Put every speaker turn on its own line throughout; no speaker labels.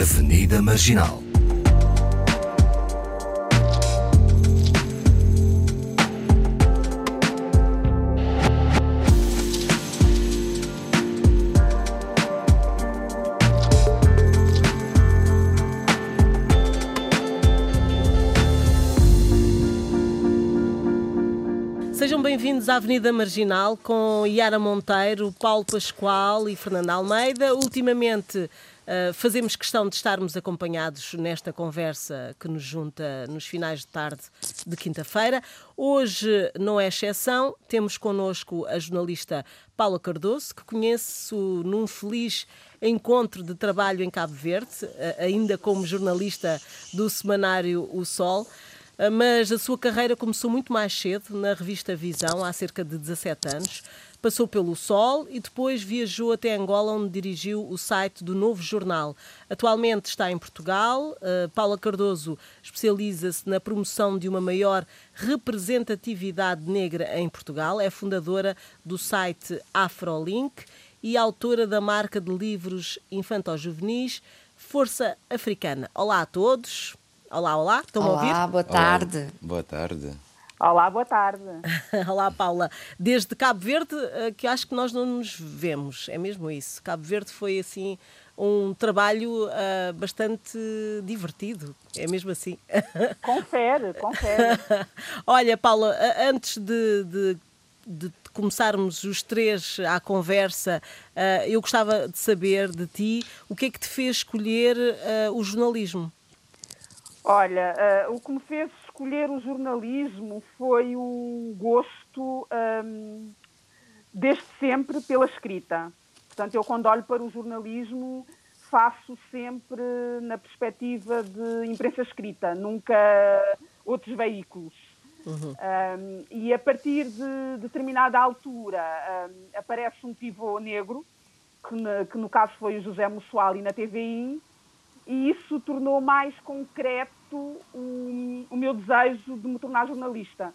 Avenida Marginal.
Sejam bem-vindos à Avenida Marginal com Yara Monteiro, Paulo Pascoal e Fernanda Almeida. Ultimamente uh, fazemos questão de estarmos acompanhados nesta conversa que nos junta nos finais de tarde de quinta-feira. Hoje não é exceção, temos connosco a jornalista Paula Cardoso, que conheço num feliz encontro de trabalho em Cabo Verde, uh, ainda como jornalista do semanário O Sol. Ah, mas a sua carreira começou muito mais cedo, na revista Visão, há cerca de 17 anos. Passou pelo Sol e depois viajou até Angola, onde dirigiu o site do Novo Jornal. Atualmente está em Portugal. Uh, Paula Cardoso especializa-se na promoção de uma maior representatividade negra em Portugal. É fundadora do site Afrolink e autora da marca de livros infanto-juvenis Força Africana. Olá a todos. Olá, olá, estão-me a ouvir?
Olá, boa tarde.
Olá, boa tarde.
Olá, boa tarde.
olá, Paula. Desde Cabo Verde, eh, que acho que nós não nos vemos, é mesmo isso. Cabo Verde foi assim um trabalho uh, bastante divertido, é mesmo assim.
Confere, confere.
Olha, Paula, antes de, de, de começarmos os três à conversa, uh, eu gostava de saber de ti o que é que te fez escolher uh, o jornalismo.
Olha, uh, o que me fez escolher o jornalismo foi um gosto um, desde sempre pela escrita. Portanto, eu quando olho para o jornalismo faço sempre na perspectiva de imprensa escrita, nunca outros veículos. Uhum. Um, e a partir de determinada altura um, aparece um pivô negro, que, na, que, no caso foi o José Mussuali na TVI, e isso tornou mais concreto o, o meu desejo de me tornar jornalista.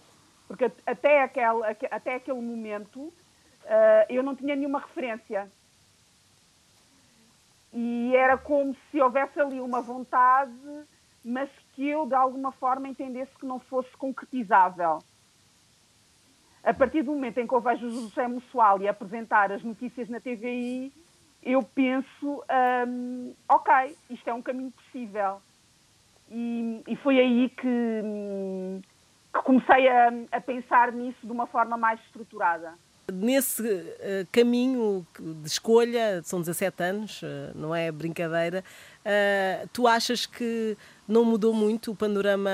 Porque até aquele, até aquele momento uh, eu não tinha nenhuma referência. E era como se houvesse ali uma vontade, mas que eu de alguma forma entendesse que não fosse concretizável. A partir do momento em que eu vejo José Mussuali apresentar as notícias na TVI, eu penso, um, ok, isto é um caminho possível. E, e foi aí que, que comecei a, a, pensar nisso de uma forma mais estruturada.
Nesse uh, caminho de escolha, são 17 anos, uh, não é brincadeira, uh, tu achas que não mudou muito o panorama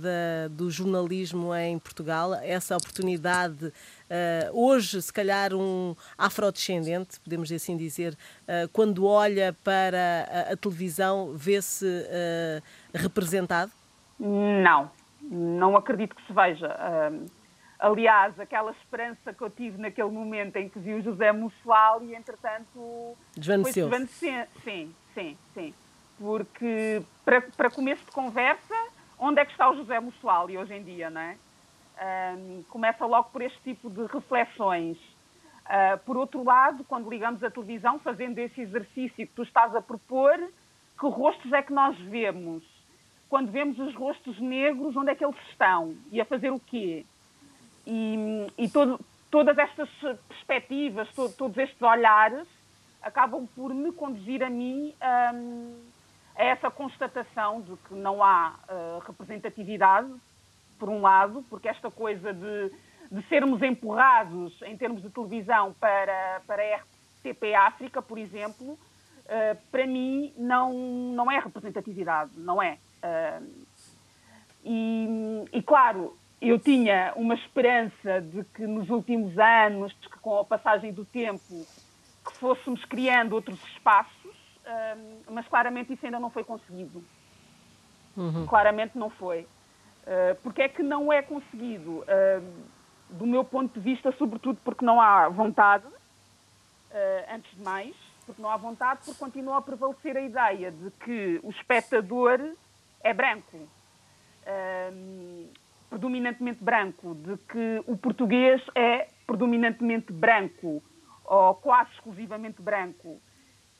da, do jornalismo em Portugal? Essa oportunidade Uh, hoje, se calhar, um afrodescendente, podemos assim dizer, uh, quando olha para a, a televisão, vê-se uh, representado?
Não, não acredito que se veja. aliás, aquela esperança que eu tive naquele momento em que vi o José Mussual e, entretanto,
desvaneceu.
Sim, sim, sim. Porque, para, para começo de conversa, onde é que está o José Mussual hoje em dia, não é? Um, começa logo por este tipo de reflexões. Uh, por outro lado, quando ligamos a televisão, fazendo esse exercício que tu estás a propor, que rostos é que nós vemos? Quando vemos os rostos negros, onde é que eles estão? E a fazer o quê? E, e todo, todas estas perspectivas, todos estes olhares, acabam por me conduzir a mim um, a essa constatação de que não há uh, representatividade por um lado, porque esta coisa de, de sermos empurrados em termos de televisão para, para a RTP África, por exemplo, uh, para mim não, não é representatividade, não é. Uh, e, e, claro, eu tinha uma esperança de que nos últimos anos, que com a passagem do tempo, que fôssemos criando outros espaços, uh, mas claramente isso ainda não foi conseguido. Uhum. Claramente não foi. Uh, porque é que não é conseguido? Uh, do meu ponto de vista, sobretudo porque não há vontade, uh, antes de mais, porque não há vontade, porque continua a prevalecer a ideia de que o espectador é branco, predominantemente branco, de que o português é predominantemente branco, ou quase exclusivamente branco.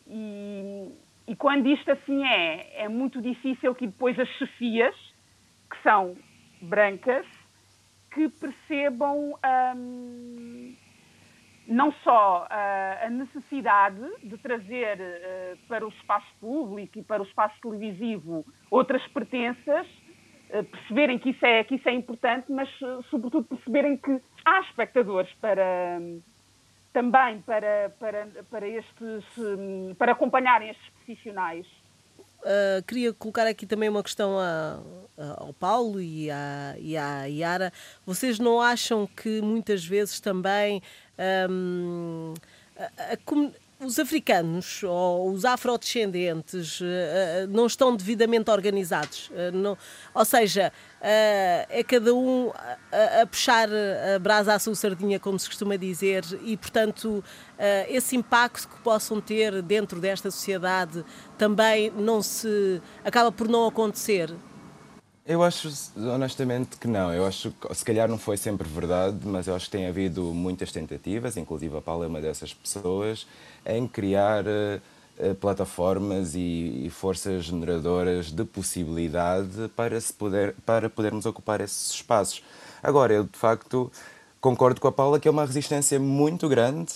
E, e quando isto assim é, é muito difícil que depois as chefias, que são brancas, que percebam hum, não só uh, a necessidade de trazer uh, para o espaço público e para o espaço televisivo outras pertenças, uh, perceberem que isso, é, que isso é importante, mas sobretudo perceberem que há espectadores para um, também para, para, para, estes, um, para acompanharem estes profissionais.
Uh, queria colocar aqui também uma questão a, a, ao Paulo e à, e à Yara. Vocês não acham que muitas vezes também um, a, os africanos ou os afrodescendentes uh, não estão devidamente organizados? Não, ou seja, é cada um a, a, puxar a brasa à sua sardinha, como se costuma dizer, e, portanto, esse impacto que possam ter dentro desta sociedade também não se acaba por não acontecer.
Eu acho honestamente que não. Eu acho que se calhar não foi sempre verdade, mas eu acho que tem havido muitas tentativas, inclusive a Paula é uma dessas pessoas, em criar uh, plataformas e, e, forças generadoras de possibilidade para, se poder, para podermos ocupar esses espaços. Agora, eu de facto concordo com a Paula que é uma resistência muito grande,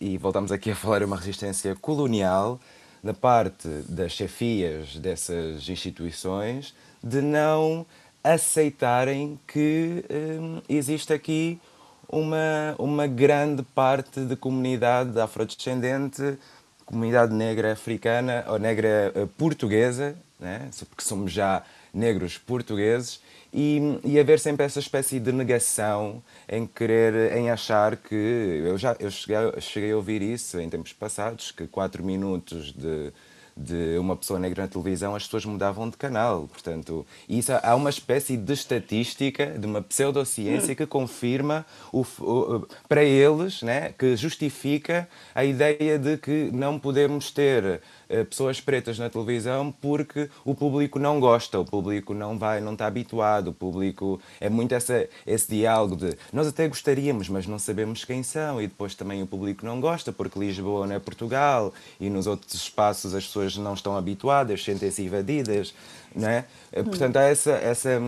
e voltamos aqui a falar, é uma resistência colonial da parte das chefias dessas instituições de não aceitarem que hum, existe aqui uma, uma grande parte de comunidade afrodescendente, comunidade negra africana ou negra uh, portuguesa, né? porque somos já negros portugueses, e, e haver sempre essa espécie de negação em querer, em achar que. Eu já eu cheguei, cheguei a ouvir isso em tempos passados, que quatro minutos de de uma pessoa negra na televisão, as pessoas mudavam de canal. Portanto, isso, há uma espécie de estatística, de uma pseudociência que confirma, o, o, para eles, né, que justifica a ideia de que não podemos ter pessoas pretas na televisão porque o público não gosta, o público não vai, não está habituado, o público é muito essa, esse diálogo de nós até gostaríamos, mas não sabemos quem são, e depois também o público não gosta porque Lisboa não é Portugal e nos outros espaços as pessoas não estão habituadas, sentem-se invadidas, não é? Eh, portanto, há essa, essa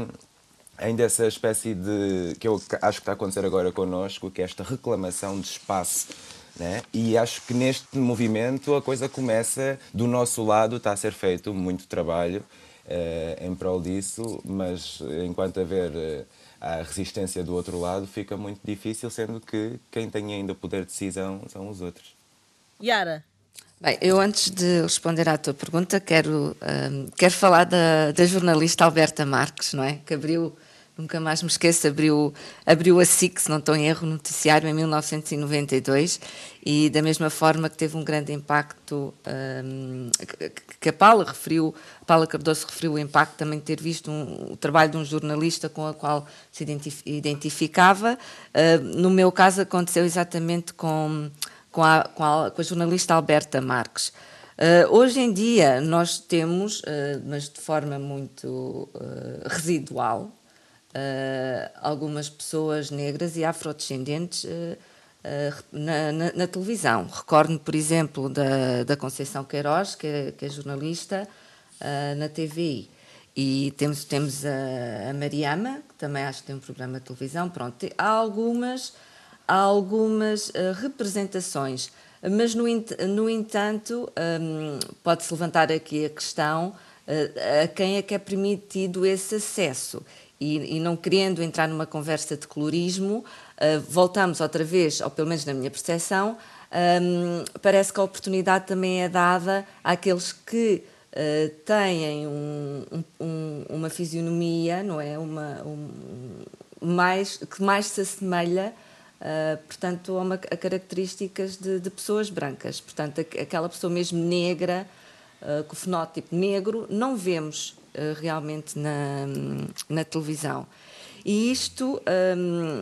ainda essa espécie de que eu acho que está a acontecer agora connosco, que é esta reclamação de espaço né? E acho que neste movimento a coisa começa, do nosso lado está a ser feito muito trabalho uh, em prol disso, mas enquanto haver uh, a resistência do outro lado fica muito difícil, sendo que quem tem ainda poder de decisão são os outros.
Yara.
Bem, eu antes de responder à tua pergunta quero, um, eh, quero falar da, da jornalista Alberta Marques, não é? Que abriu nunca mais me esqueço, abriu, abriu a SIC, se não estou em erro, noticiário em 1992 e da mesma forma que teve um grande impacto, um, que a Paula referiu, a Paula Cardoso referiu o impacto também de ter visto um, o trabalho de um jornalista com a qual se identificava. Uh, no meu caso aconteceu exatamente com, com, a, com, a, com a jornalista Alberta Marques. Uh, hoje em dia nós temos, uh, mas de forma muito uh, residual, algumas pessoas negras e afrodescendentes uh, na, na, na, televisão. Recordo-me, por exemplo, da, da Conceição Queiroz, que é, que é jornalista na TVI. E temos, temos a, a Mariama, que também acho que tem um programa de televisão. Pronto, há algumas, há algumas representações. Mas, no, no entanto, um, pode-se levantar aqui a questão uh, a quem é que é permitido esse acesso e, e, não querendo entrar numa conversa de colorismo, uh, voltamos outra vez, ou pelo menos na minha percepção, um, parece que a oportunidade também é dada àqueles que uh, têm um, um, uma fisionomia, não é? Uma, mais, que mais se assemelha, uh, portanto, a, uma, a características de, de, pessoas brancas. Portanto, aquela pessoa mesmo negra, com o fenótipo negro, não vemos realmente na, na televisão. E isto, um,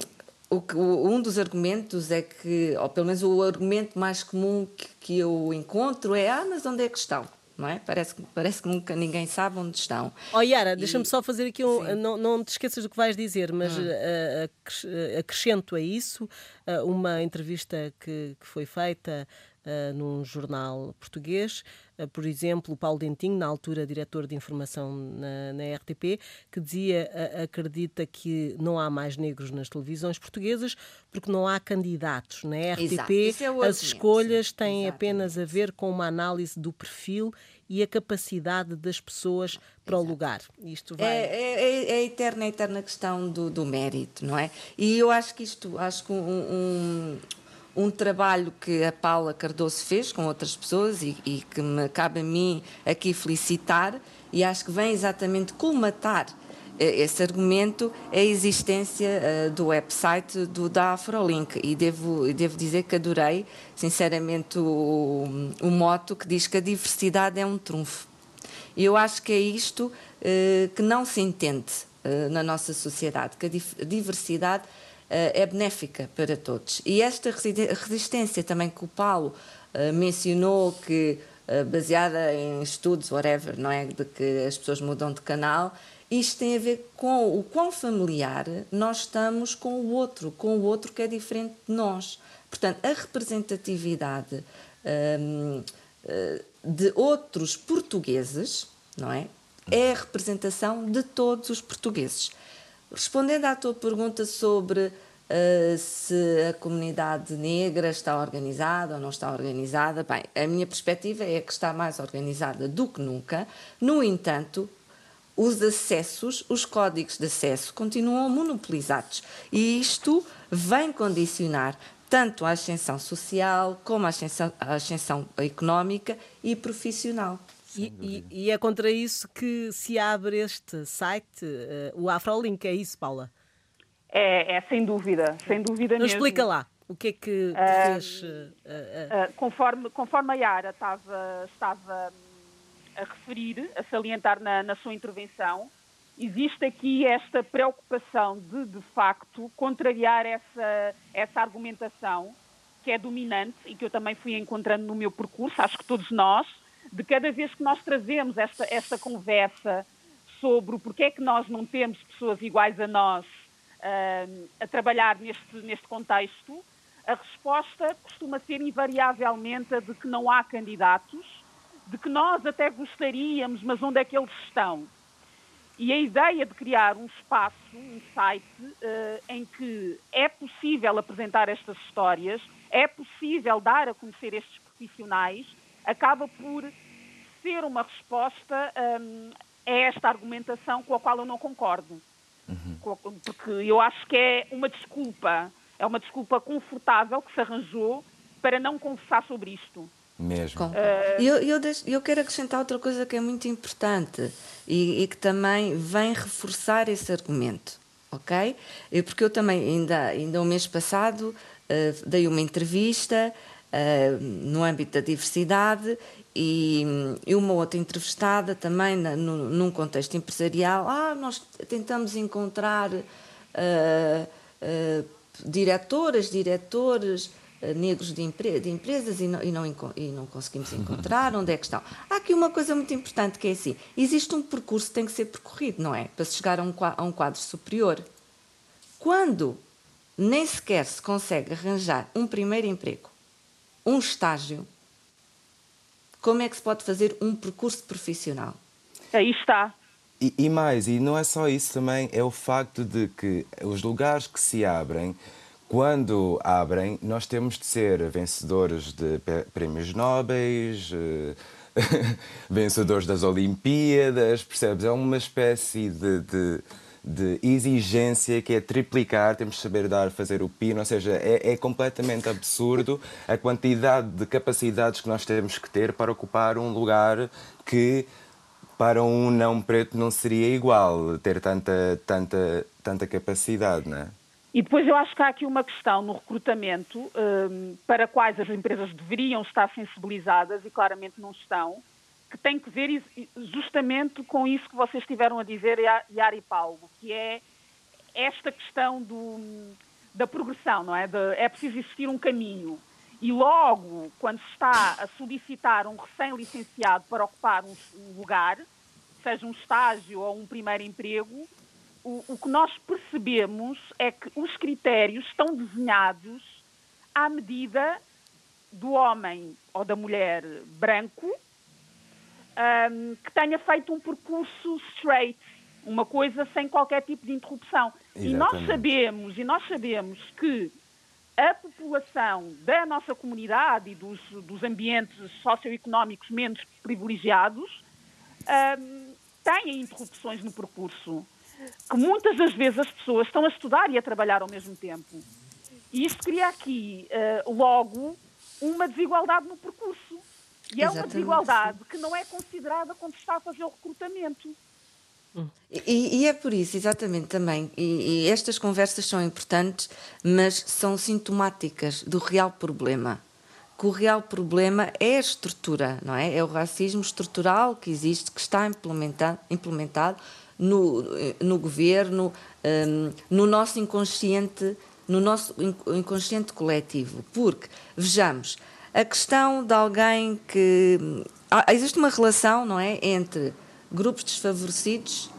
o, um dos argumentos é que, ou pelo menos o argumento mais comum que, que eu encontro é: ah, mas onde é que estão? não é? Parece, parece que nunca ninguém sabe onde estão.
Oh, Yara, e... deixa-me só fazer aqui um. Não, não te esqueças do que vais dizer, mas hum. uh, acrescento a isso uma entrevista que, que foi feita uh, num jornal português. Uh, por exemplo, o Paulo Dentinho, na altura diretor de informação na, na RTP, que dizia uh, acredita que não há mais negros nas televisões portuguesas porque não há candidatos. Na RTP, é as escolhas têm apenas a ver com uma análise do perfil e a capacidade das pessoas para Exato. o lugar.
Isto vai... é, é, é, a eterna, a eterna questão do, do mérito, não é? E eu acho que isto, acho que um, um um trabalho que a Paula Cardoso fez com outras pessoas e, e, que me cabe a mim aqui felicitar e acho que vem exatamente colmatar eh, esse argumento é a existência uh, do website do, da Afrolink. E devo, devo dizer que adorei sinceramente o, o moto que diz que a diversidade é um trunfo. E eu acho que é isto uh, que não se entende na nossa sociedade, que a diversidade eh, é benéfica para todos. E esta resistência também que o Paulo eh, mencionou, que eh, baseada em estudos, whatever, não é? De que as pessoas mudam de canal, isto tem a ver com o quão familiar nós estamos com o outro, com o outro que é diferente de nós. Portanto, a representatividade um, de outros portugueses, não é? É a representação de todos os portugueses. Respondendo à tua pergunta sobre uh, se a comunidade negra está organizada ou não está organizada, bem, a minha perspectiva é que está mais organizada do que nunca. No entanto, os acessos, os códigos de acesso continuam monopolizados e isto vem condicionar tanto a ascensão social como a ascensão, a ascensão económica e profissional.
E, é contra isso que se abre este site, uh, o Afrolink, é isso, Paula?
É, é sem dúvida, sem dúvida
então,
mesmo.
Explica lá, o que é que uh, fez? Uh,
conforme, conforme a Yara estava, estava hum, a referir, a salientar na, na sua intervenção, existe aqui esta preocupação de, de facto, contrariar essa, essa argumentação que é dominante e que eu também fui encontrando no meu percurso, acho que todos nós, de cada vez que nós trazemos esta, esta conversa sobre o porquê é que nós não temos pessoas iguais a nós uh, a trabalhar neste, neste contexto, a resposta costuma ser invariavelmente a de que não há candidatos, de que nós até gostaríamos, mas onde é que eles estão? E a ideia de criar um espaço, um site, uh, em que é possível apresentar estas histórias, é possível dar a conhecer estes profissionais, acaba por ser uma resposta um, a esta argumentação com a qual eu não concordo. Uhum. Porque eu acho que é uma desculpa, é uma desculpa confortável que se arranjou para não conversar sobre isto.
Mesmo. Uh...
Eu, eu, deixo, eu, quero acrescentar outra coisa que é muito importante e, e que também vem reforçar esse argumento, ok? Porque eu também, ainda, ainda o mês passado, uh, dei uma entrevista uh, no âmbito da diversidade e, e, uma outra entrevistada também na, no, num contexto empresarial. Ah, nós tentamos encontrar uh, uh, diretoras, diretores negros de, empre de, empresas e não, e, não, e não conseguimos encontrar. Onde é que estão? Há aqui uma coisa muito importante que é assim: existe um percurso que tem que ser percorrido, não é? Para se chegar a um, a um quadro superior. Quando nem sequer se consegue arranjar um primeiro emprego, um estágio, como é que se pode fazer um percurso profissional?
Aí está.
E, e, mais, e não é só isso também, é o facto de que os lugares que se abrem, quando abrem, nós temos de ser vencedores de prémios nobres, eh, vencedores das Olimpíadas, percebes? É uma espécie de, de de exigência que é triplicar, temos de saber dar, fazer o pino, ou seja, é, é, completamente absurdo a quantidade de capacidades que nós temos que ter para ocupar um lugar que para um não preto não seria igual ter tanta, tanta, tanta capacidade, não é?
E depois eu acho que há aqui uma questão no recrutamento um, para quais as empresas deveriam estar sensibilizadas e claramente não estão, que tem que ver justamente com isso que vocês estiveram a dizer, Yara e Paulo, que é esta questão do, da progressão, não é? De, é preciso existir um caminho. E logo, quando se está a solicitar um recém-licenciado para ocupar um, um, lugar, seja um estágio ou um primeiro emprego, o, o que nós percebemos é que os critérios estão desenhados à medida do homem ou da mulher branco um, que tenha feito um percurso straight, uma coisa sem qualquer tipo de interrupção. Exatamente. E nós sabemos, e nós sabemos que a população da nossa comunidade e dos, dos ambientes socioeconómicos menos privilegiados um, têm interrupções no percurso, que muitas das vezes as pessoas estão a estudar e a trabalhar ao mesmo tempo. E isto cria aqui, uh, logo, uma desigualdade no percurso. E é uma desigualdade que não é considerada quando se está a fazer o recrutamento.
E, e, é por isso, exatamente, também. E, e, estas conversas são importantes, mas são sintomáticas do real problema. Que o real problema é a estrutura, não é? É o racismo estrutural que existe, que está implementado, implementado no, no governo, um, no nosso inconsciente, no nosso inconsciente coletivo. Porque, vejamos, a questão de alguém que. Existe uma relação, não é? Entre grupos desfavorecidos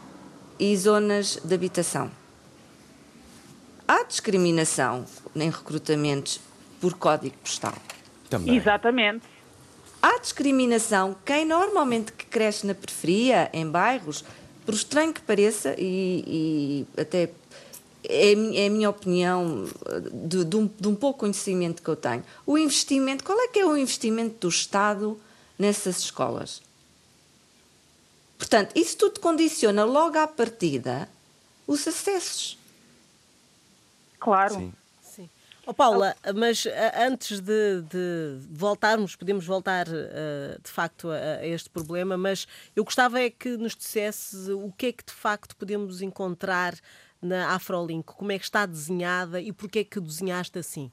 e zonas de habitação. Há discriminação em recrutamentos por código postal.
Também. Exatamente.
Há discriminação quem normalmente que cresce na periferia, em bairros, por estranho que pareça, e, e até é, é, a minha opinião de, de, um, de um pouco conhecimento que eu tenho. O investimento, qual é que é o investimento do Estado nessas escolas? Portanto, isso tudo condiciona logo à partida os acessos.
Claro. Sim.
Oh, Paula, mas antes de, de, voltarmos, podemos voltar uh, de facto a, a, este problema, mas eu gostava é que nos dissesse o que é que de facto podemos encontrar na Afrolink, como é que está desenhada e porquê é que desenhaste assim?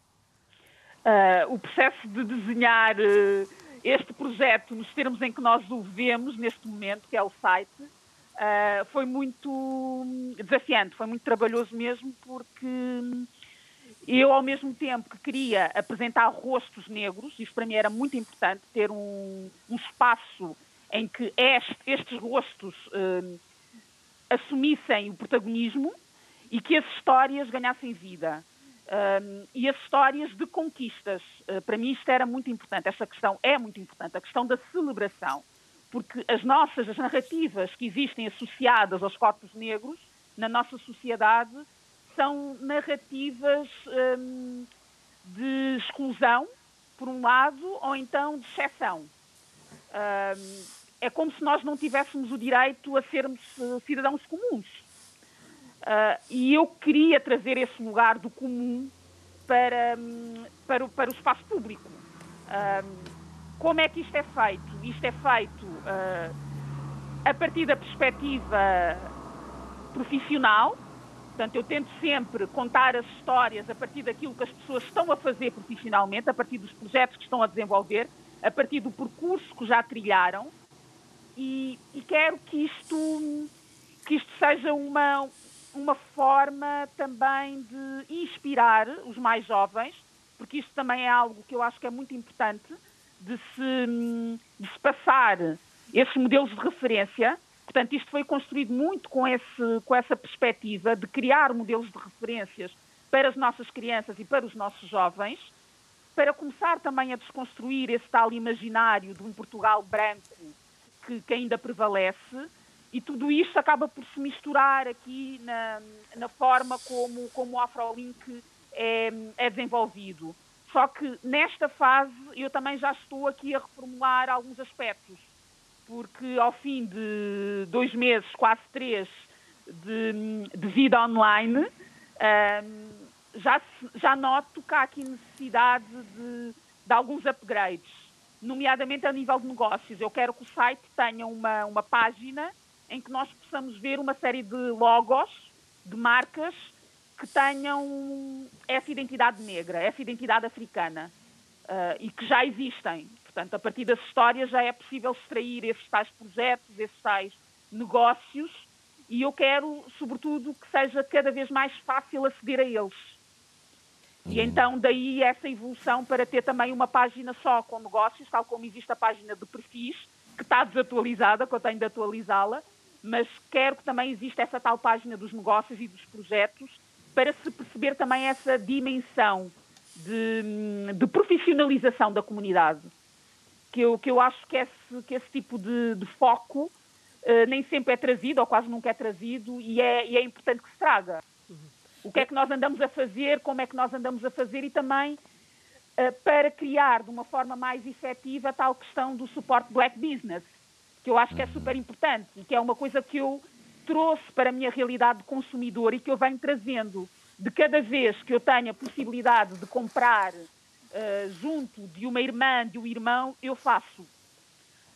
Uh, o processo de desenhar uh, este projeto nos termos em que nós o vemos neste momento, que é o site, uh, foi muito desafiante, foi muito trabalhoso mesmo, porque eu, ao mesmo tempo que queria apresentar rostos negros, isso para mim era muito importante, ter um, um espaço em que este, estes rostos uh, assumissem o protagonismo e que as histórias ganhassem vida. Uh, e as histórias de conquistas. Uh, para mim isto era muito importante, essa questão é muito importante, a questão da celebração. Porque as nossas, as narrativas que existem associadas aos corpos negros na nossa sociedade são narrativas hum, de exclusão, por um lado, ou então de exceção. Hum, é como se nós não tivéssemos o direito a sermos uh, cidadãos comuns. Uh, e eu queria trazer esse lugar do comum para, um, para, para o espaço público. Uh, como é que isto é feito? Isto é feito uh, a partir da perspectiva profissional, Portanto, eu tento sempre contar as histórias a partir daquilo que as pessoas estão a fazer profissionalmente, a partir dos projetos que estão a desenvolver, a partir do percurso que já trilharam. E, e quero que isto, que isto seja uma, uma forma também de inspirar os mais jovens, porque isto também é algo que eu acho que é muito importante, de se, de se passar esses modelos de referência. Portanto, isto foi construído muito com, esse, com essa perspectiva de criar modelos de referências para as nossas crianças e para os nossos jovens, para começar também a desconstruir esse tal imaginário de um Portugal branco que, que ainda prevalece, e tudo isto acaba por se misturar aqui na, na forma como, como o Afrolink é, é desenvolvido. Só que nesta fase eu também já estou aqui a reformular alguns aspectos porque ao fim de dois meses, quase três, de, de vida online, um, já, já noto que há aqui necessidade de, de alguns upgrades, nomeadamente a nível de negócios. Eu quero que o site tenha uma, uma página em que nós possamos ver uma série de logos, de marcas, que tenham essa identidade negra, essa identidade africana, uh, e que já existem. Portanto, a partir das histórias já é possível extrair esses tais projetos, esses tais negócios, e eu quero, sobretudo, que seja cada vez mais fácil aceder a eles. E uhum. então, daí essa evolução para ter também uma página só com negócios, tal como existe a página de perfis, que está desatualizada, que eu tenho de atualizá-la, mas quero que também exista essa tal página dos negócios e dos projetos, para se perceber também essa dimensão de, de, profissionalização da comunidade, que eu, que eu acho que esse, que esse tipo de, de foco uh, nem sempre é trazido, ou quase nunca é trazido, e é, e é importante que se traga. O que é que nós andamos a fazer, como é que nós andamos a fazer e também uh, para criar de uma forma mais efetiva a tal questão do suporte black business, que eu acho que é uhum. super importante e que é uma coisa que eu trouxe para a minha realidade de consumidor e que eu venho trazendo de cada vez que eu tenho a possibilidade de comprar uh, junto de uma irmã, de um irmão, eu faço.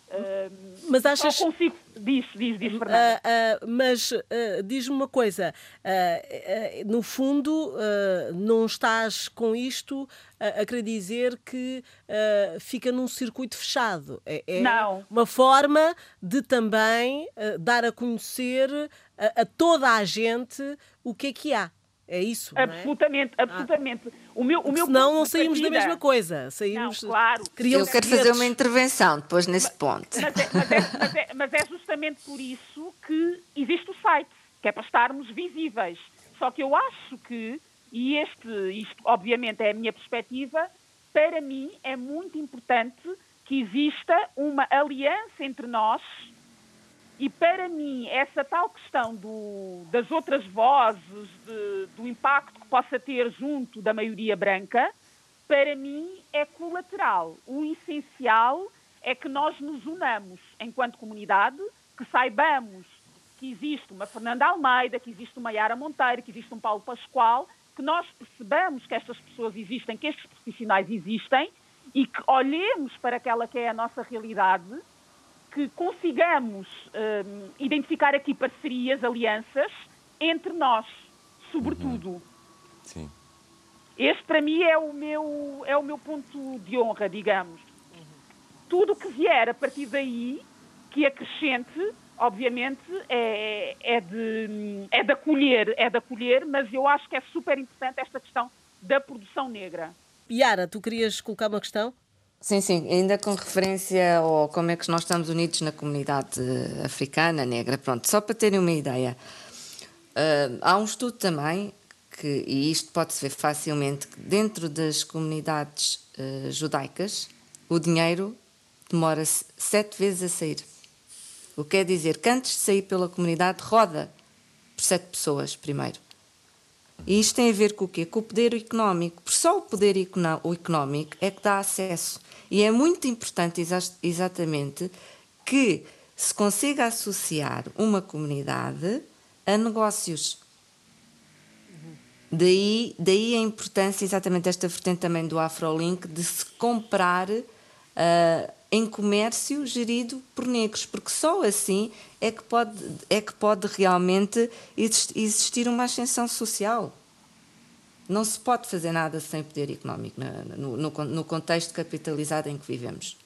Uh,
mas achas.
Só consigo. Diz, diz, diz, Fernanda.
Uh, uh, mas diz-me uma coisa: no fundo, não estás com isto a, querer dizer que fica num circuito fechado. É, é uma forma de também dar a conhecer a, a toda a gente o que é que há. É isso?
Absolutamente,
é?
absolutamente. Ah. O meu, o meu
Senão não saímos partida... da mesma coisa. Saímos,
não, claro.
Eu quero fazer uma intervenção depois nesse ponto.
Mas é, mas, é, mas, é, mas é, justamente por isso que existe o site, que é para estarmos visíveis. Só que eu acho que, e este, isto obviamente é a minha perspectiva, para mim é muito importante que exista uma aliança entre nós e para mim, essa tal questão do, das outras vozes, de, do impacto que possa ter junto da maioria branca, para mim é colateral. O essencial é que nós nos unamos enquanto comunidade, que saibamos que existe uma Fernanda Almeida, que existe uma Yara Monteiro, que existe um Paulo Pascoal, que nós percebamos que estas pessoas existem, que estes profissionais existem e que olhemos para aquela que é a nossa realidade que consigamos um, identificar aqui parcerias, alianças entre nós, sobretudo. Uhum.
Sim.
Este para mim é o meu é o meu ponto de honra, digamos. Uhum. Tudo que vier a partir daí, que acrescente, obviamente, é, é, de, é de acolher, é de acolher, mas eu acho que é super importante esta questão da produção negra.
Yara, tu querias colocar uma questão?
Sim, sim, ainda com referência ao como é que nós estamos unidos na comunidade africana, negra, pronto, só para terem uma ideia. Uh, há um estudo também, que, e isto pode-se ver facilmente, que dentro das comunidades uh, judaicas, o dinheiro demora-se sete vezes a sair. O que quer dizer que antes de sair pela comunidade, roda por sete pessoas primeiro. E isto tem a ver com o quê? Com o poder económico. Por só o poder económico é que dá acesso. E é muito importante, exatamente, que se consiga associar uma comunidade a negócios. Daí, daí a importância, exatamente desta vertente também do AfroLink, de se comprar uh, em comércio gerido por negros, porque só assim é que pode, é que pode realmente existir uma ascensão social. Não se pode fazer nada sem poder económico no, no, no contexto capitalizado em que vivemos.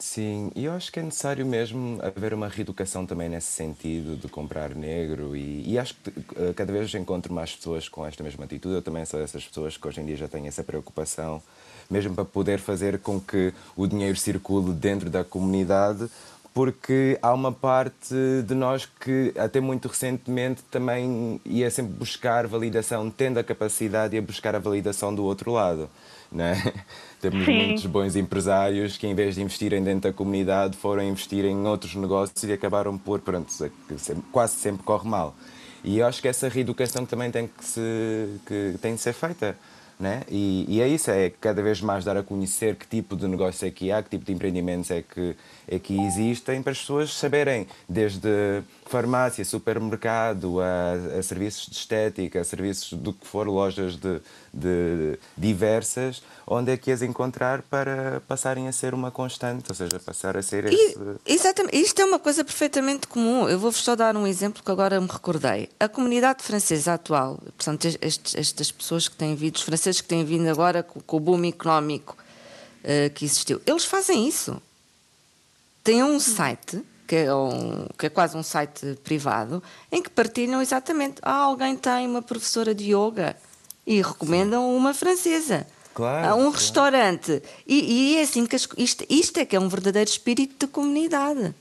Sim, e eu acho que é necessário mesmo haver uma reeducação também nesse sentido de comprar negro e, e, acho que eh, cada vez encontro mais pessoas com esta mesma atitude. Eu também sou dessas pessoas que hoje em dia já têm essa preocupação, mesmo para poder fazer com que o dinheiro circule dentro da comunidade, porque há uma parte de nós que até muito recentemente também ia sempre buscar validação, tendo a capacidade de buscar a validação do outro lado. Né? Temos Sim. muitos bons empresários que, em vez de investirem dentro da comunidade, foram investir em outros negócios e acabaram por, pronto, quase sempre corre mal. E eu acho que essa reeducação também tem que, se, que, tem de ser feita. Né? E, e, é isso, é cada vez mais dar a conhecer que tipo de negócio é que há, que tipo de empreendimentos é que, é que existem, para as pessoas saberem, desde farmácia, supermercado, a, a serviços de estética, a serviços do que for, lojas de, de, diversas, onde é que as encontrar para passarem a ser uma constante, ou seja, passar a ser esse...
Exatamente, isto é uma coisa perfeitamente comum. Eu vou-vos só dar um exemplo que agora me recordei. A comunidade francesa atual, portanto, estes, estas pessoas que têm vindo, os franceses que têm vindo agora com, com o boom económico uh, que existiu, eles fazem isso. Têm um site que é, um, que é, quase um site privado, em que partilham exatamente. Ah, alguém tem uma professora de yoga e recomendam uma francesa.
Claro,
a um claro. restaurante. E, e, é assim que as, isto, isto é que é um verdadeiro espírito de comunidade.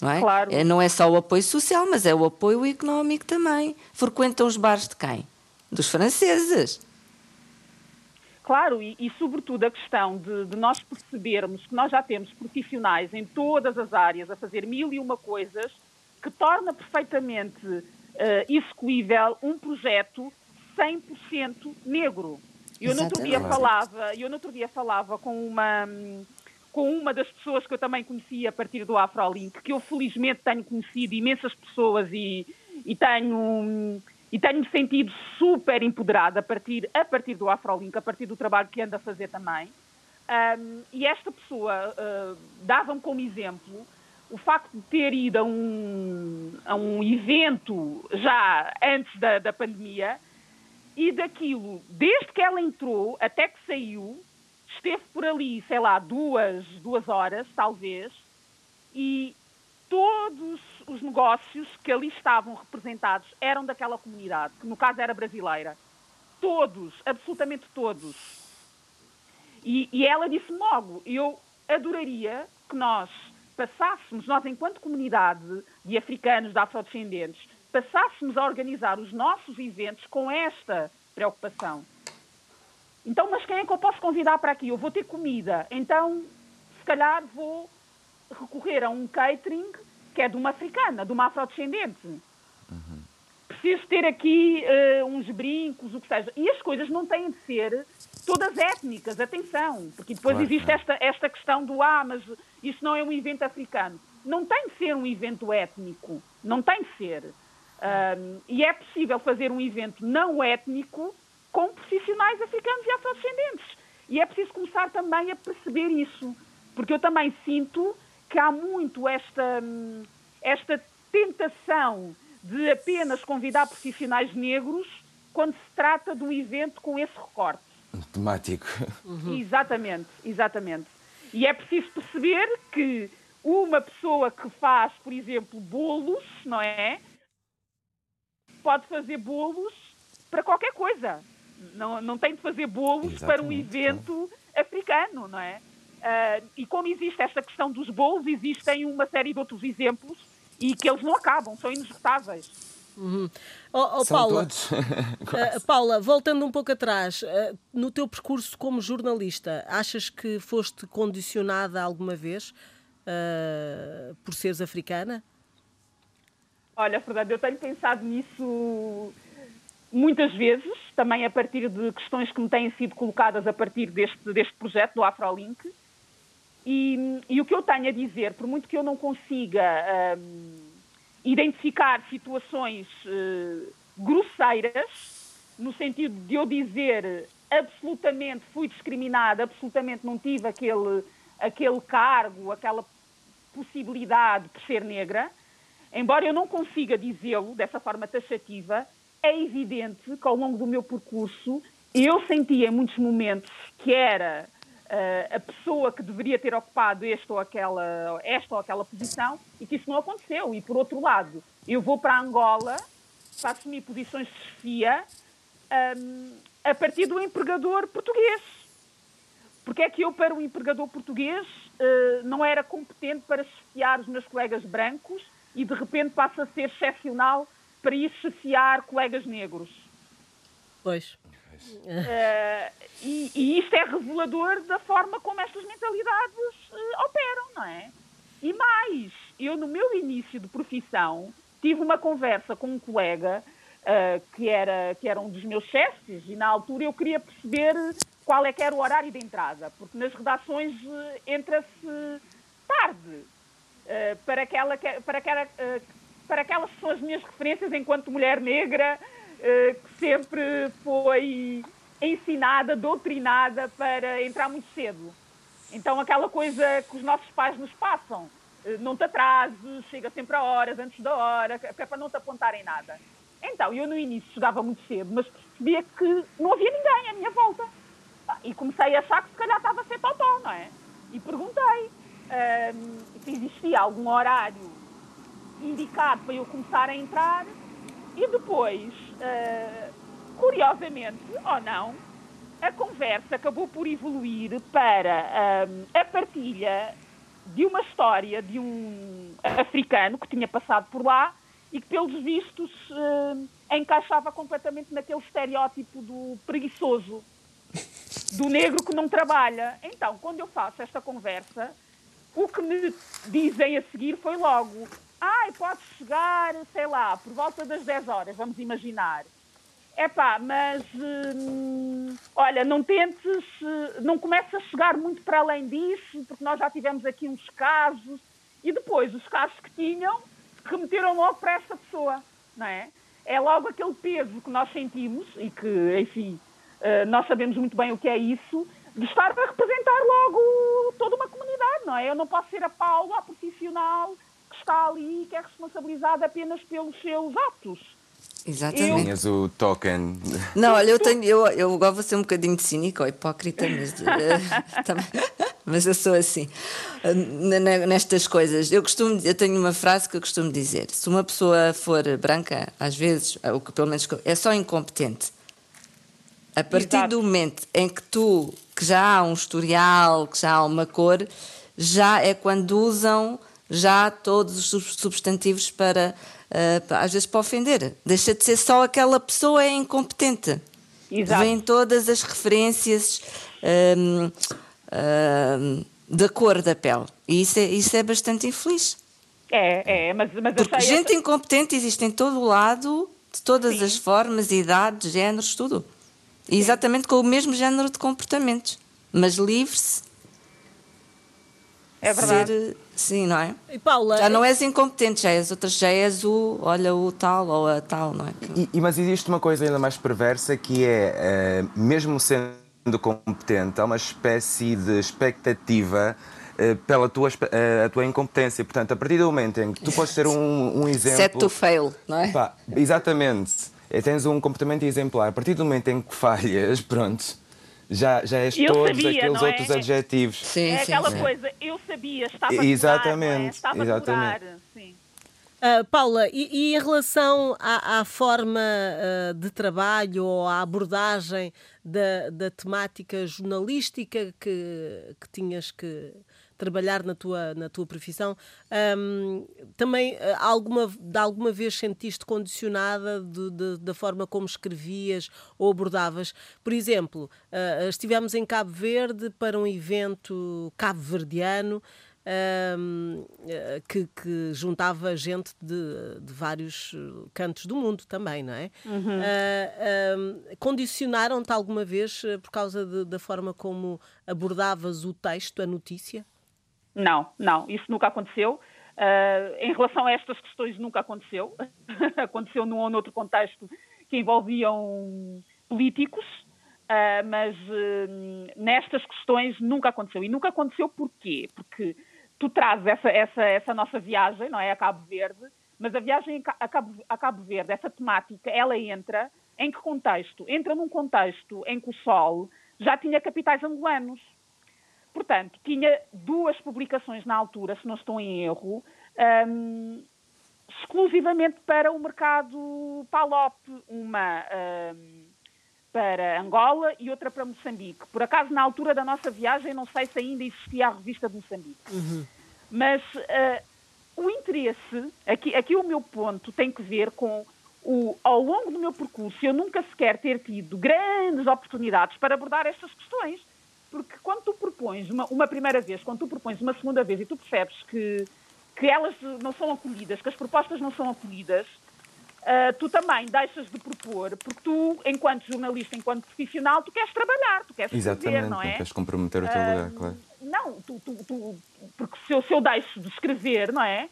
Não é?
Claro.
é? Não é só o apoio social, mas é o apoio económico também. Frequentam os bares de quem? Dos franceses.
Claro, e, e, sobretudo a questão de, de, nós percebermos que nós já temos profissionais em todas as áreas a fazer mil e uma coisas que torna perfeitamente uh, execuível um projeto 100% negro. Eu no outro dia falava, eu no outro dia falava com uma com uma das pessoas que eu também conhecia a partir do Afrolink, que eu felizmente tenho conhecido imensas pessoas e, e tenho e tenho sentido super empoderada a partir, a partir do Afrolink, a partir do trabalho que ando a fazer também. Um, e esta pessoa uh, dava-me como exemplo o facto de ter ido a um, a um evento já antes da, da pandemia e daquilo, desde que ela entrou até que saiu, esteve por ali, sei lá, duas, duas horas, talvez, e todos os negócios que ali estavam representados eram daquela comunidade, que no caso era brasileira. Todos, absolutamente todos. E, e ela disse logo: eu adoraria que nós passássemos, nós enquanto comunidade de africanos, de afrodescendentes, passássemos a organizar os nossos eventos com esta preocupação. Então, mas quem é que eu posso convidar para aqui? Eu vou ter comida, então se calhar vou recorrer a um catering que é de uma africana, de uma afrodescendente. Uhum. Preciso ter aqui uh, uns brincos, o que seja. E as coisas não têm de ser todas étnicas, atenção, porque depois claro, existe esta, esta questão do ah, mas isso não é um evento africano. Não tem de ser um evento étnico, não tem de ser. Um, e é possível fazer um evento não étnico com profissionais africanos e afrodescendentes. E é preciso começar também a perceber isso, porque eu também sinto que há muito esta, esta tentação de apenas convidar profissionais negros quando se trata de um evento com esse recorte.
Temático.
Uhum. Exatamente, exatamente. E é preciso perceber que uma pessoa que faz, por exemplo, bolos, não é? Pode fazer bolos para qualquer coisa. Não, não tem de fazer bolos Exatamente, para um evento africano, não é? Uh, e como existe esta questão dos bolos, existem uma série de outros exemplos e que eles não acabam, são inesgotáveis.
Uhum. Oh, oh, Paula, uh, Paula, voltando um pouco atrás, uh, no teu percurso como jornalista, achas que foste condicionada alguma vez por seres africana?
Olha, Fernando, eu tenho pensado nisso muitas vezes, também a partir de questões que me têm sido colocadas a partir deste, deste projeto do Afrolink. E, e, o que eu tenho a dizer, por muito que eu não consiga um, identificar situações uh, grosseiras, no sentido de eu dizer absolutamente fui discriminada, absolutamente não tive aquele, aquele cargo, aquela possibilidade de ser negra, embora eu não consiga dizê-lo dessa forma taxativa, é evidente que ao longo do meu percurso eu senti em muitos momentos que era a pessoa que deveria ter ocupado esta ou, aquela, esta ou aquela posição e que isso não aconteceu. E, por outro lado, eu vou para Angola para assumir posições de chefia um, a partir do empregador português. Porque é que eu, para o empregador português, uh, não era competente para chefiar os meus colegas brancos e, de repente, passo a ser excepcional para ir chefiar colegas negros?
Pois.
Uh, e, e, isto é revelador da forma como estas mentalidades uh, operam, não é? E mais, eu no meu início de profissão tive uma conversa com um colega uh, que, era, que era um dos meus chefes e na altura eu queria perceber qual é que era o horário de entrada, porque nas redações entra-se tarde para, aquela, para, aquela, para aquelas que são as minhas referências enquanto mulher negra que sempre foi ensinada, doutrinada para entrar muito cedo. Então, aquela coisa que os nossos pais nos passam, eh, não te atrases, chega sempre a horas, antes da hora, é para não te apontarem nada. Então, eu no início chegava muito cedo, mas percebia que não havia ninguém à minha volta. E comecei a achar que se calhar estava a ser totó, não é? E perguntei ehm, se existia algum horário indicado para eu começar a entrar e depois, uh, curiosamente ou não, a conversa acabou por evoluir para uh, a partilha de uma história de um africano que tinha passado por lá e que, pelos vistos, uh, encaixava completamente naquele estereótipo do preguiçoso. do negro que não trabalha. Então, quando eu faço esta conversa, o que me dizem a seguir foi logo: ai, pode chegar, sei lá, por volta das 10 horas, vamos imaginar. É pá, mas hum, olha, não tentes, não comeces a chegar muito para além disso, porque nós já tivemos aqui uns casos, e depois os casos que tinham remeteram logo para essa pessoa, não é? É logo aquele peso que nós sentimos e que, enfim, eh, nós sabemos muito bem o que é isso, de estar a representar logo toda uma comunidade, não é? Eu não posso ser a Paula, a profissional está ali e que é responsabilizada apenas pelos seus atos.
Exatamente.
Tinhas o token.
Não, olha, eu tenho, eu, eu agora vou ser um bocadinho de cínico ou hipócrita, mas, uh, mas eu sou assim uh, nestas coisas. Eu costumo, eu tenho uma frase que eu costumo dizer: se uma pessoa for branca, às vezes, o que pelo menos é só incompetente. A partir Exato. do momento em que tu, que já há um historial, que já há uma cor, já é quando usam já todos os substantivos para uh, às vezes para ofender. Deixa de ser só aquela pessoa é incompetente. Exato. Vêm todas as referências um, um, da cor da pele. E isso é, isso é bastante infeliz.
É, é, mas, mas
Porque gente incompetente existe em todo o lado, de todas Sim. as formas, idades, géneros, tudo. exatamente com o mesmo género de comportamentos. Mas livre-se.
É verdade.
Ser, Sim, não é?
E Paula,
já não és incompetente, já és outras, já és o, olha, o tal ou a tal, não é?
E, mas existe uma coisa ainda mais perversa que é, uh, mesmo sendo competente, há uma espécie de expectativa uh, pela tua, uh, a tua incompetência. Portanto, a partir do momento em que tu podes ter um, um exemplo.
Set to fail, não é?
Pá, exatamente. Tens um comportamento exemplar. A partir do momento em que falhas, pronto já, já és eu todos sabia, aqueles outros é? adjetivos.
Sim, é sim, aquela sim. coisa, eu sabia, estava a Exatamente, é? estava exatamente. A sim.
Uh, Paula, e, e, em relação à, à forma uh, de trabalho ou à abordagem da, da temática jornalística que, que tinhas que, trabalhar na tua, na tua profissão, também eh, alguma, de alguma vez sentiste condicionada de, de, da forma como escrevias ou abordavas? Por exemplo, uh, estivemos em Cabo Verde para um evento cabo-verdiano. Um, eh, que, que, juntava gente de, de, vários cantos do mundo também, não é? Uhum. Uh, um, Condicionaram-te alguma vez por causa de, da forma como abordavas o texto, a notícia?
Não, não, isso nunca aconteceu. Uh, em relação a estas questões, nunca aconteceu. aconteceu num ou noutro contexto que envolviam políticos, uh, mas uh, nestas questões nunca aconteceu. E nunca aconteceu porquê? Porque tu trazes essa, essa, essa nossa viagem, não é? A Cabo Verde, mas a viagem a Cabo, a Cabo Verde, essa temática, ela entra em que contexto? Entra num contexto em que o Sol já tinha capitais angolanos. Portanto, tinha duas publicações na altura, se não estou em erro, um, exclusivamente para o mercado PALOP, uma um, para Angola e outra para Moçambique. Por acaso, na altura da nossa viagem, não sei se ainda existia a revista de Moçambique. Uhum. Mas uh, o interesse, aqui, aqui o meu ponto tem que ver com o, ao longo do meu percurso, eu nunca sequer ter tido grandes oportunidades para abordar estas questões porque quando tu propões uma, uma primeira vez, quando tu propões uma segunda vez e tu percebes que, que elas não são acolhidas, que as propostas não são acolhidas, uh, tu também deixas de propor, porque tu, enquanto jornalista, enquanto profissional, tu queres trabalhar, tu queres
Exatamente,
escrever, não é?
não queres comprometer o teu uh, lugar, claro.
Não, tu, tu, tu, porque se eu, se eu deixo de escrever, não é?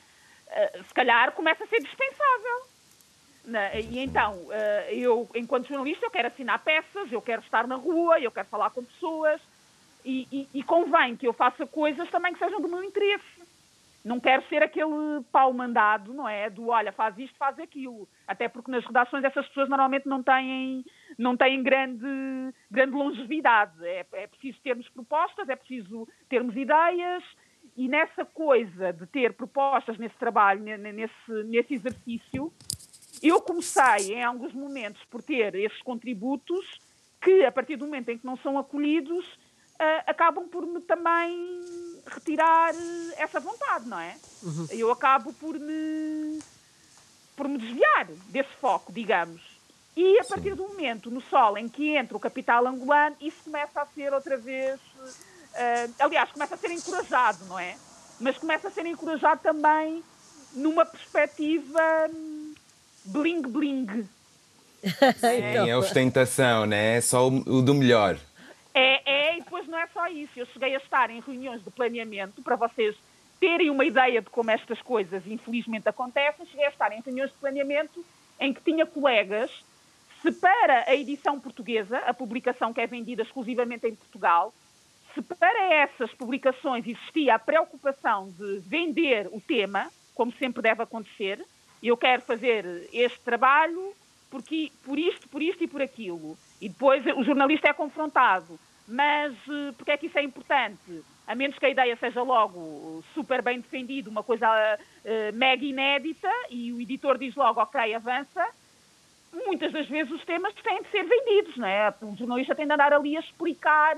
Uh, se calhar começa a ser dispensável. Né? E então, eu, enquanto jornalista, eu quero assinar peças, eu quero estar na rua, eu quero falar com pessoas, e, e, convém que eu faça coisas também que sejam do meu interesse. Não quero ser aquele pau mandado, não é? Do olha, faz isto, faz aquilo. Até porque nas redações essas pessoas normalmente não têm, não têm grande, grande longevidade. É, é preciso termos propostas, é preciso termos ideias e nessa coisa de ter propostas nesse trabalho, nesse, nesse exercício, eu comecei em alguns momentos por ter esses contributos que, a partir do momento em que não são acolhidos, uh, acabam por me também retirar essa vontade, não é? Uhum. Eu acabo por me, por me desviar desse foco, digamos. E a partir Sim. do momento no Sol em que entra o capital angolano, isso começa a ser outra vez. Uh, aliás, começa a ser encorajado, não é? Mas começa a ser encorajado também numa perspectiva bling-bling.
Sim, é ostentação, né? É só o do melhor.
É, é, e depois não é só isso. Eu cheguei a estar em reuniões de planeamento, para vocês terem uma ideia de como estas coisas infelizmente acontecem, cheguei a estar em reuniões de planeamento em que tinha colegas, se para a edição portuguesa, a publicação que é vendida exclusivamente em Portugal, se para essas publicações existia a preocupação de vender o tema, como sempre deve acontecer, eu quero fazer este trabalho porque, por isto, por isto e por aquilo. E depois o jornalista é confrontado. Mas uh, porque é que isso é importante? A menos que a ideia seja logo super bem defendida, uma coisa uh, mega inédita, e o editor diz logo, ok, avança, muitas das vezes os temas têm de ser vendidos, não é? O jornalista tem de andar ali a explicar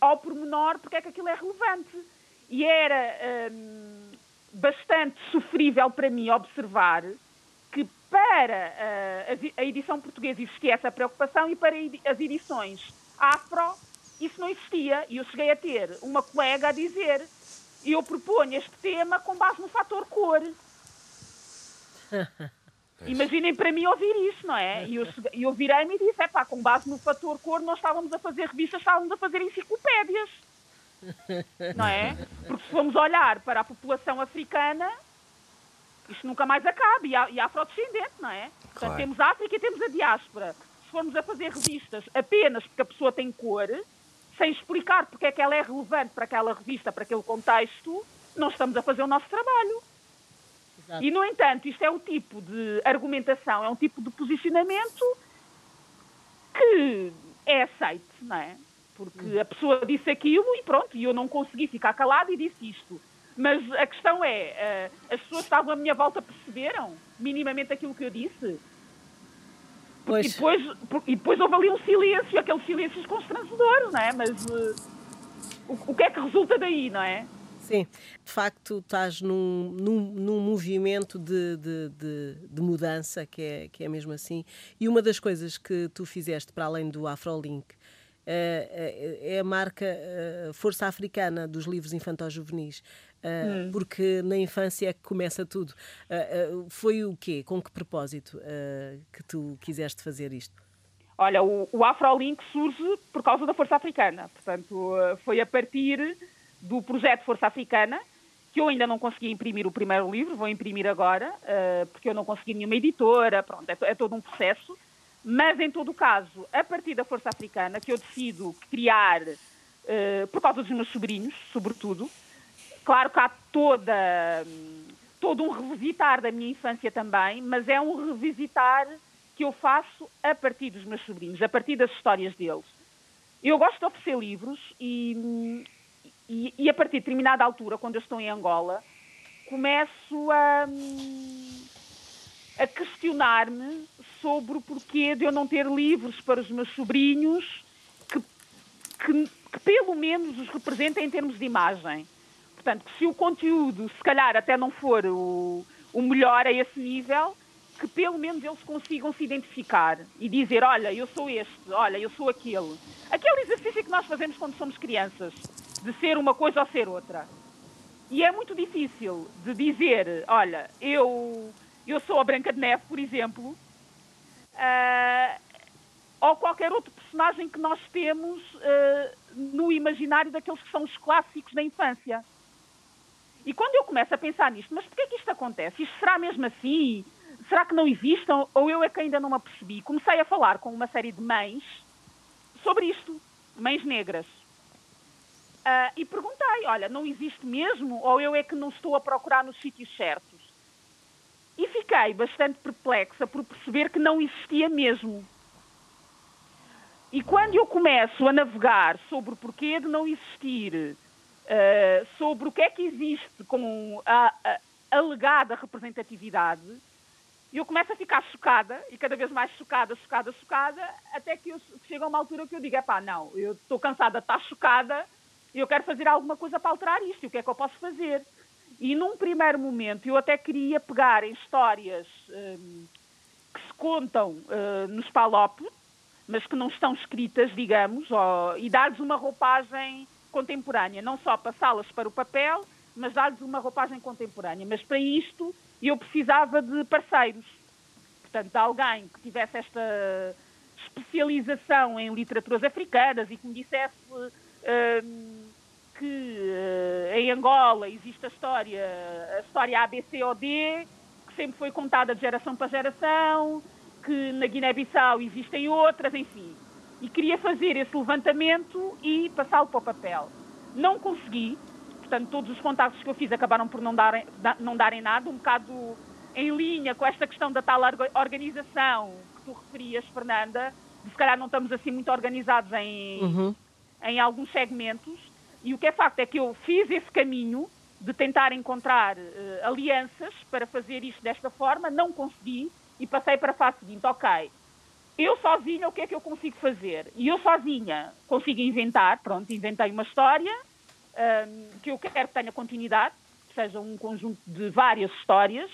ao pormenor porque é que aquilo é relevante. E era um, bastante sofrível para mim observar para uh, a edição portuguesa existia essa preocupação e para as edições afro isso não existia. E eu cheguei a ter uma colega a dizer eu proponho este tema com base no fator cor. Imaginem para mim ouvir isso, não é? E eu, eu virei-me e disse, é pá, com base no fator cor nós estávamos a fazer revistas, estávamos a fazer enciclopédias. Não é? Porque se formos olhar para a população africana, isto nunca mais acaba, e, a, e afrodescendente, não é? Portanto, claro. temos a África e temos a diáspora. Se formos a fazer revistas apenas porque a pessoa tem cor, sem explicar porque é que ela é relevante para aquela revista, para aquele contexto, não estamos a fazer o nosso trabalho. Exato. E, no entanto, isto é um tipo de argumentação, é um tipo de posicionamento que é aceito, não é? Porque a pessoa disse aquilo e pronto, e eu não consegui ficar calado e disse isto. Mas a questão é, uh, as pessoas que estavam à minha volta perceberam minimamente aquilo que eu disse? Pois. E, depois, e depois houve ali um silêncio, aquele silêncio constrangedor, não é? Mas uh, o, o que é que resulta daí, não é?
Sim, de facto estás num, num, num movimento de, de, de, de, mudança, que é, que é mesmo assim. E uma das coisas que tu fizeste, para além do Afrolink, é, é a marca eh, Força Africana dos livros infantos-juvenis. Uh, hum. porque na infância é que começa tudo. Uh, uh, foi o quê? Com que propósito que tu quiseste fazer isto?
Olha, o, o Afrolink surge por causa da Força Africana. Portanto, foi a partir do projeto Força Africana, que eu ainda não consegui imprimir o primeiro livro, vou imprimir agora, porque eu não consegui nenhuma editora, pronto, é, é todo um processo. Mas, em todo o caso, a partir da Força Africana, que eu decido criar, por causa dos meus sobrinhos, sobretudo, Claro que há toda, todo um revisitar da minha infância também, mas é um revisitar que eu faço a partir dos meus sobrinhos, a partir das histórias deles. Eu gosto de oferecer livros e, e, e a partir de determinada altura, quando eu estou em Angola, começo a, a questionar-me sobre o porquê de eu não ter livros para os meus sobrinhos que, que, que pelo menos os representem em termos de imagem. Portanto, se o conteúdo, se calhar, até não for o, o melhor a esse nível, que pelo menos eles consigam se identificar e dizer: olha, eu sou este, olha, eu sou aquele. Aquele exercício que nós fazemos quando somos crianças, de ser uma coisa ou ser outra. E é muito difícil de dizer: olha, eu, eu sou a Branca de Neve, por exemplo, uh, ou qualquer outro personagem que nós temos uh, no imaginário daqueles que são os clássicos da infância. E quando eu começo a pensar nisto, mas porquê que isto acontece? Isto será mesmo assim? Será que não existam? Ou eu é que ainda não me apercebi? Comecei a falar com uma série de mães sobre isto, mães negras. Uh, e perguntei, olha, não existe mesmo? Ou eu é que não estou a procurar nos sítios certos? E fiquei bastante perplexa por perceber que não existia mesmo. E quando eu começo a navegar sobre o porquê de não existir, uh, sobre o que é que existe com a, a alegada representatividade, eu começo a ficar chocada, e cada vez mais chocada, chocada, chocada, até que eu, chega uma altura que eu digo, é pá, não, eu estou cansada de estar chocada, eu quero fazer alguma coisa para alterar isto, o que é que eu posso fazer? E num primeiro momento eu até queria pegar em histórias um, que se contam uh, nos PALOP, mas que não estão escritas, digamos, ou, e dar-lhes uma roupagem contemporânea, não só passá-las para o papel, mas dar-lhes uma roupagem contemporânea. Mas para isto eu precisava de parceiros, portanto, de alguém que tivesse esta especialização em literaturas africanas e que me dissesse uh, que uh, em Angola existe a história, a história ABCOD, que sempre foi contada de geração para geração, que na Guiné-Bissau existem outras, enfim. E queria fazer esse levantamento e passá-lo para o papel. Não consegui, portanto, todos os contactos que eu fiz acabaram por não darem, não darem nada, um bocado em linha com esta questão da tal organização que tu referias, Fernanda, se calhar não estamos assim muito organizados em, uhum. em alguns segmentos. E o que é facto é que eu fiz esse caminho de tentar encontrar uh, alianças para fazer isto desta forma, não consegui e passei para a fase seguinte, ok, eu sozinha o que é que eu consigo fazer? E eu sozinha consigo inventar, pronto, inventei uma história um, que eu quero que tenha continuidade, que seja um conjunto de várias histórias,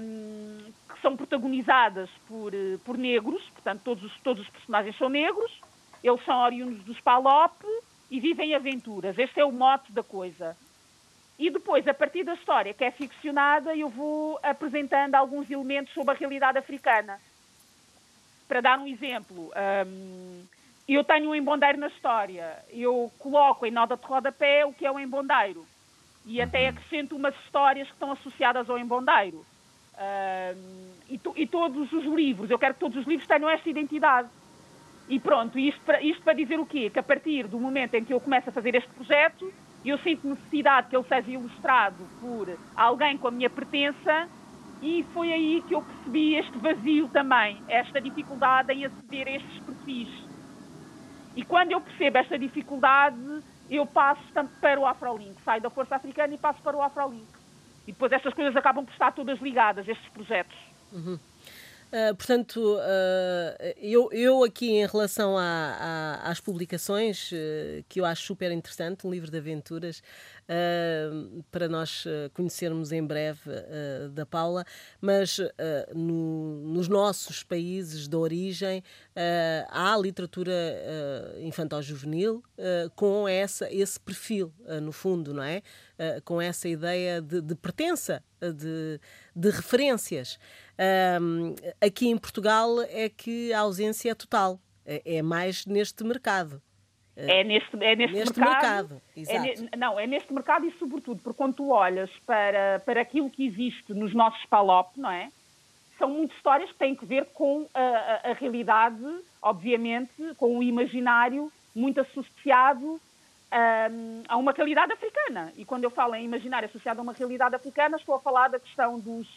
um, que são protagonizadas por, por negros, portanto todos os, todos os personagens são negros, eles são oriundos dos Palop e vivem aventuras. Este é o mote da coisa. E depois, a partir da história que é ficcionada, eu vou apresentando alguns elementos sobre a realidade africana. Para dar um exemplo, um, eu tenho um embondeiro na história. Eu coloco em nota de rodapé o que é o embondeiro. E até uhum. acrescento umas histórias que estão associadas ao embondeiro. Um, e, to, e, todos os livros, eu quero que todos os livros tenham esta identidade. E pronto, isto para, isto para dizer o quê? Que a partir do momento em que eu começo a fazer este projeto, eu sinto necessidade que ele seja ilustrado por alguém com a minha pertença e foi aí que eu percebi este vazio também, esta dificuldade em aceder a estes perfis. E quando eu percebo esta dificuldade, eu passo para o Afrolink, saio da Força Africana e passo para o Afrolink. E depois estas coisas acabam por estar todas ligadas, estes projetos.
Uhum. Uh, portanto, uh, eu, eu aqui em relação a, a, às publicações, uh, que eu acho super interessante, um livro de aventuras, para nós conhecermos em breve da Paula, mas no, nos nossos países de origem há literatura infantil-juvenil com essa, esse perfil, no fundo, não é? com essa ideia de, de pertença, de, de referências. Um, aqui em Portugal é que a ausência é total. É, é mais neste mercado.
É neste, é neste, neste mercado. mercado. É não, é neste mercado e sobretudo porque quando tu olhas para, para aquilo que existe nos nossos PALOP, não é? São muitas histórias que têm que ver com a, a, a realidade, obviamente, com o imaginário muito associado um, a uma realidade africana. E quando eu falo em imaginário associado a uma realidade africana, estou a falar da questão dos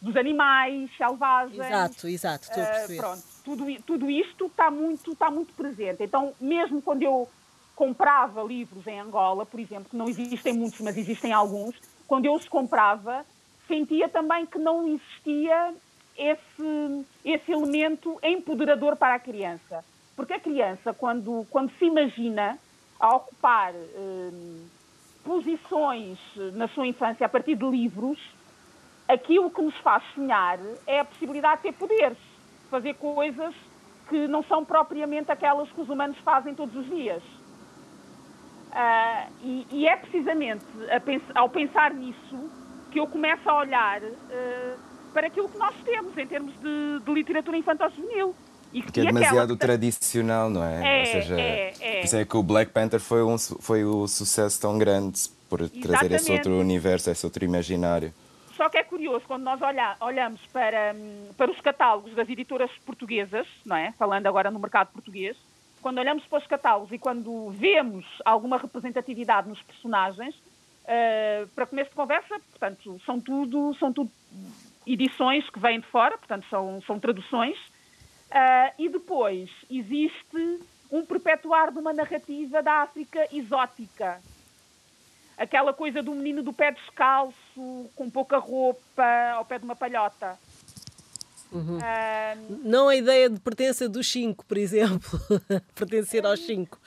dos animais selvagens.
Exato, exato, estou a ah, perceber.
Pronto, tudo, tudo isto está muito, está muito presente. Então, mesmo quando eu comprava livros em Angola, por exemplo, que não existem muitos, mas existem alguns, quando eu os comprava, sentia também que não existia esse, esse elemento empoderador para a criança. Porque a criança, quando, quando se imagina a ocupar hum, posições na sua infância a partir de livros, aquilo que nos faz sonhar é a possibilidade de ter poderes, fazer coisas que não são propriamente aquelas que os humanos fazem todos os dias. Uh, e, e, é precisamente pens ao pensar nisso que eu começo a olhar uh, para aquilo que nós temos em termos de, de literatura infantil-juvenil.
Que é demasiado que... tradicional, não é?
é Ou seja, é,
é. Por isso é que o Black Panther foi um, foi um sucesso tão grande por Exatamente. trazer esse outro universo, esse outro imaginário.
Só que é curioso, quando nós olha, olhamos para, para os catálogos das editoras portuguesas, não é? falando agora no mercado português, quando olhamos para os catálogos e quando vemos alguma representatividade nos personagens, uh, para começo de conversa, portanto, são tudo, são tudo edições que vêm de fora, portanto, são, são traduções, uh, e depois existe um perpetuar de uma narrativa da África exótica, aquela coisa do menino do pé descalço, com pouca roupa, ao pé de uma palhota.
Uhum. Um, não a ideia de pertença dos cinco, por exemplo, pertencer aos cinco.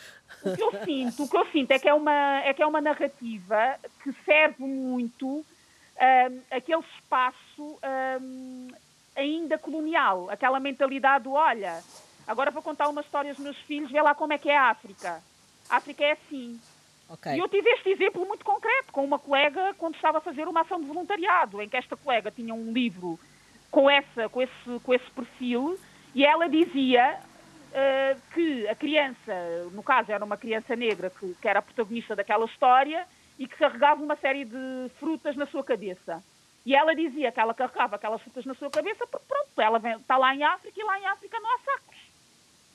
O que eu sinto, o que eu sinto é que é uma, é que é uma narrativa que serve muito um, aquele espaço um, ainda colonial, aquela mentalidade do, olha, agora vou contar uma história aos meus filhos, vê lá como é que é a África. A África é assim. Okay. E eu tive este exemplo muito concreto com uma colega quando estava a fazer uma ação de voluntariado, em que esta colega tinha um livro com, essa, com, esse, com esse perfil e ela dizia uh, que a criança, no caso era uma criança negra que, que era a protagonista daquela história e que carregava uma série de frutas na sua cabeça. E ela dizia que ela carregava aquelas frutas na sua cabeça porque, pronto, ela vem, está lá em África e lá em África não há.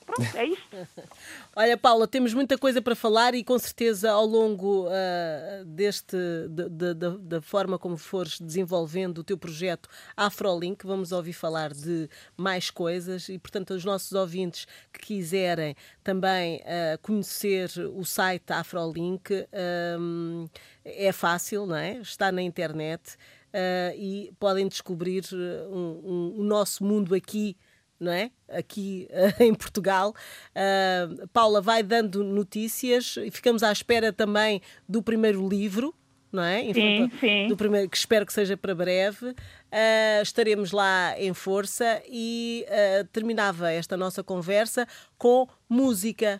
Pronto, é isto.
Olha, Paula, temos muita coisa para falar e com certeza ao longo uh, deste, de, de, de, da forma como fores desenvolvendo o teu projeto Afrolink, vamos ouvir falar de mais coisas e, portanto, os nossos ouvintes que quiserem também uh, conhecer o site Afrolink, um, é fácil, não é? Está na internet. Uh, e podem descobrir um, um, o nosso mundo aqui não é? Aqui uh, em Portugal. Uh, Paula vai dando notícias e ficamos à espera também do primeiro livro. Não é?
sim, sim.
Do primeiro, que espero que seja para breve. Uh, estaremos lá em força e terminava esta nossa conversa com música.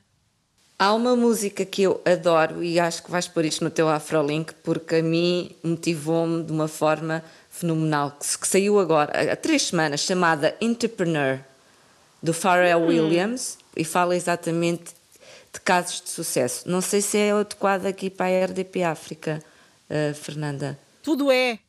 Há uma música que eu adoro e acho que vais pôr isto no teu Afrolink porque a mim motivou-me de uma forma fenomenal, que, que saiu agora, há três semanas, chamada Entrepreneur do Pharrell hum. Williams e fala exatamente de casos de sucesso. Não sei se é adequado aqui para a RDP África, uh, Fernanda.
Tudo é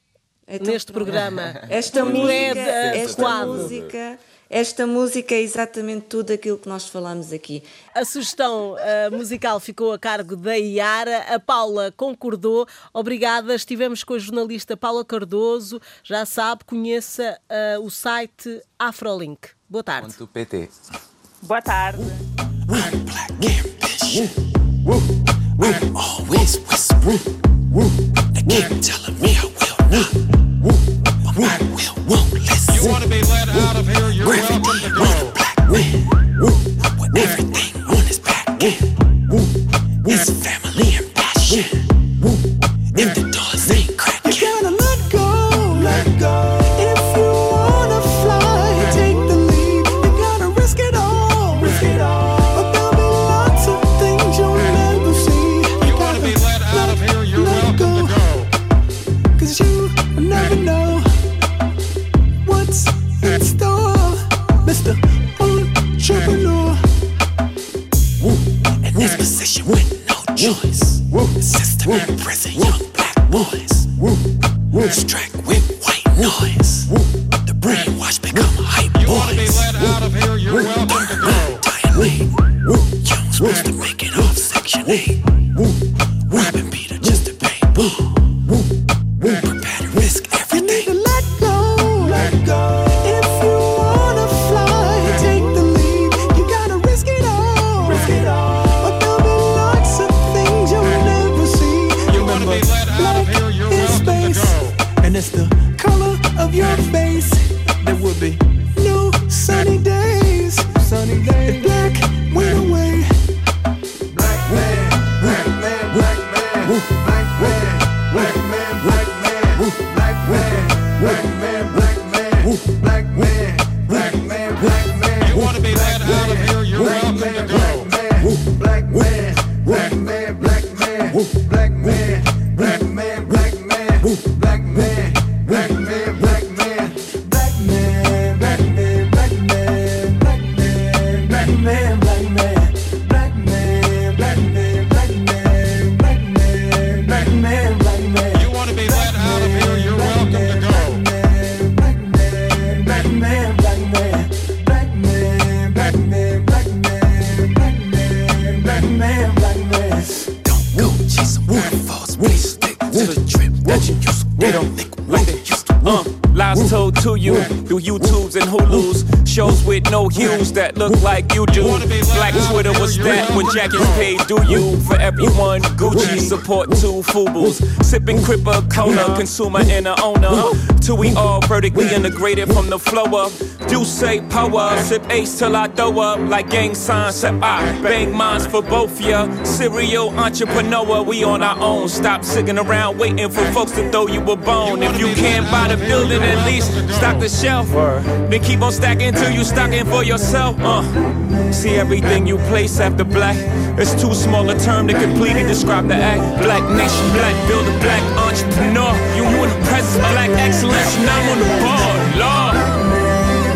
então, neste programa.
Esta tudo música, é esta música, esta música é exatamente tudo aquilo que nós falamos aqui.
A sugestão uh, musical ficou a cargo da Iara, a Paula concordou. Obrigada. Estivemos com a jornalista Paula Cardoso. Já sabe, conheça uh, o site Afrolink. Boa tarde.
Ponto PT.
Boa tarde.
I'm always whispering. They keep telling me I will not. But my will won't listen. You want to be let out of here? You're welcome to go. Everything Extract. sunny day. Like you do. Black Twitter was that when Jack is paid, do you? For everyone, Gucci support two Fubus. Sipping Cripper, Kona, consumer and a owner. Till we all vertically integrated from the flow up
Do say power, sip ace till I throw up like gang signs. Set I bang minds for both ya. Serial entrepreneur, we on our own. Stop sitting around waiting for folks to throw you a bone. If you can't buy the building, at least stock the shelf. Then keep on stacking till you stocking for yourself. Uh. See everything you place after black. It's too small a term to completely describe the act. Black nation, black builder, black entrepreneur. You in the presence, black excellence, and I'm on the board. Lord.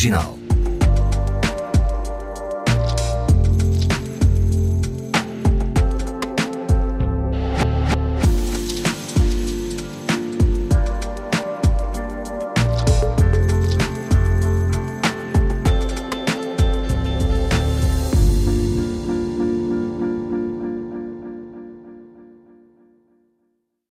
Marginal